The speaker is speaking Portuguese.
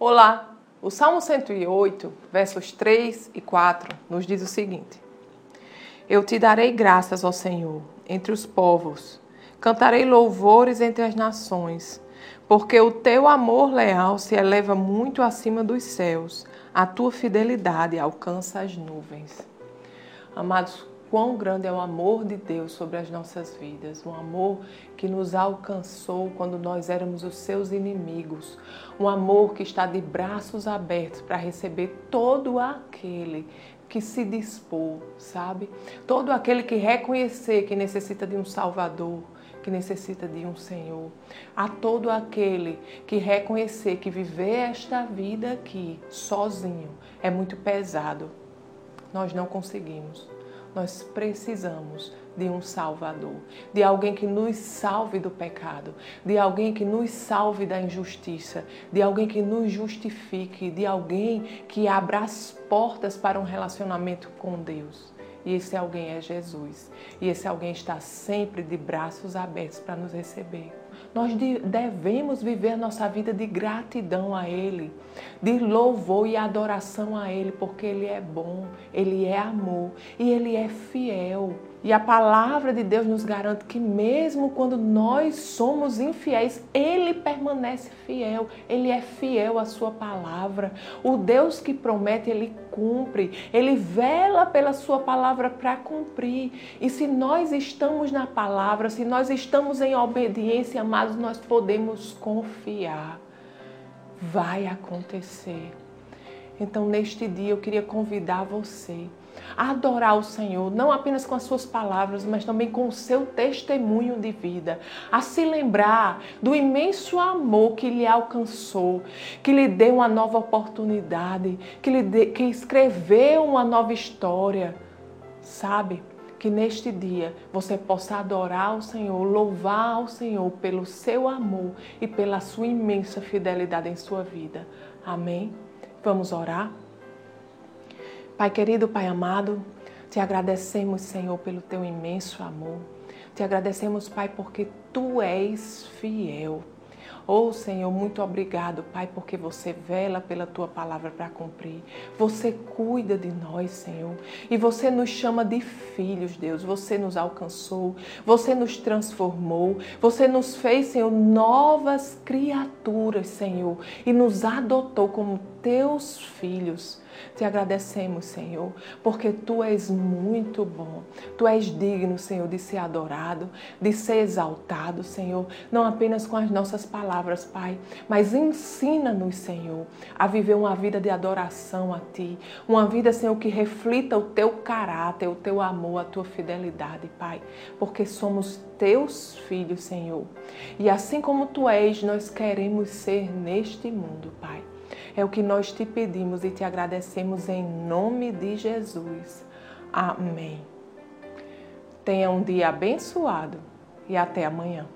Olá! O Salmo 108, versos 3 e 4, nos diz o seguinte: Eu te darei graças, ó Senhor, entre os povos, cantarei louvores entre as nações, porque o teu amor leal se eleva muito acima dos céus, a tua fidelidade alcança as nuvens. Amados, quão grande é o amor de Deus sobre as nossas vidas, um amor que nos alcançou quando nós éramos os seus inimigos, um amor que está de braços abertos para receber todo aquele que se dispor, sabe? Todo aquele que reconhecer que necessita de um Salvador, que necessita de um Senhor. A todo aquele que reconhecer que viver esta vida aqui sozinho é muito pesado. Nós não conseguimos nós precisamos de um Salvador, de alguém que nos salve do pecado, de alguém que nos salve da injustiça, de alguém que nos justifique, de alguém que abra as portas para um relacionamento com Deus. E esse alguém é Jesus. E esse alguém está sempre de braços abertos para nos receber. Nós devemos viver nossa vida de gratidão a Ele, de louvor e adoração a Ele, porque Ele é bom, Ele é amor e Ele é fiel. E a palavra de Deus nos garante que, mesmo quando nós somos infiéis, Ele permanece fiel. Ele é fiel à Sua palavra. O Deus que promete, Ele cumpre. Ele vela pela Sua palavra para cumprir. E se nós estamos na palavra, se nós estamos em obediência, amados, nós podemos confiar. Vai acontecer. Então, neste dia, eu queria convidar você a adorar o Senhor, não apenas com as suas palavras, mas também com o seu testemunho de vida, a se lembrar do imenso amor que lhe alcançou, que lhe deu uma nova oportunidade, que lhe de, que escreveu uma nova história, sabe? Que neste dia você possa adorar o Senhor, louvar ao Senhor pelo seu amor e pela sua imensa fidelidade em sua vida. Amém? Vamos orar? Pai querido, Pai amado, te agradecemos, Senhor, pelo teu imenso amor. Te agradecemos, Pai, porque tu és fiel. Oh Senhor, muito obrigado, Pai, porque você vela pela tua palavra para cumprir. Você cuida de nós, Senhor. E você nos chama de filhos, Deus. Você nos alcançou, você nos transformou, você nos fez, Senhor, novas criaturas, Senhor, e nos adotou como teus filhos. Te agradecemos, Senhor, porque tu és muito bom. Tu és digno, Senhor, de ser adorado, de ser exaltado, Senhor, não apenas com as nossas palavras, Pai, mas ensina-nos, Senhor, a viver uma vida de adoração a ti, uma vida, Senhor, que reflita o teu caráter, o teu amor, a tua fidelidade, Pai, porque somos teus filhos, Senhor. E assim como tu és, nós queremos ser neste mundo, Pai. É o que nós te pedimos e te agradecemos em nome de Jesus. Amém. Tenha um dia abençoado e até amanhã.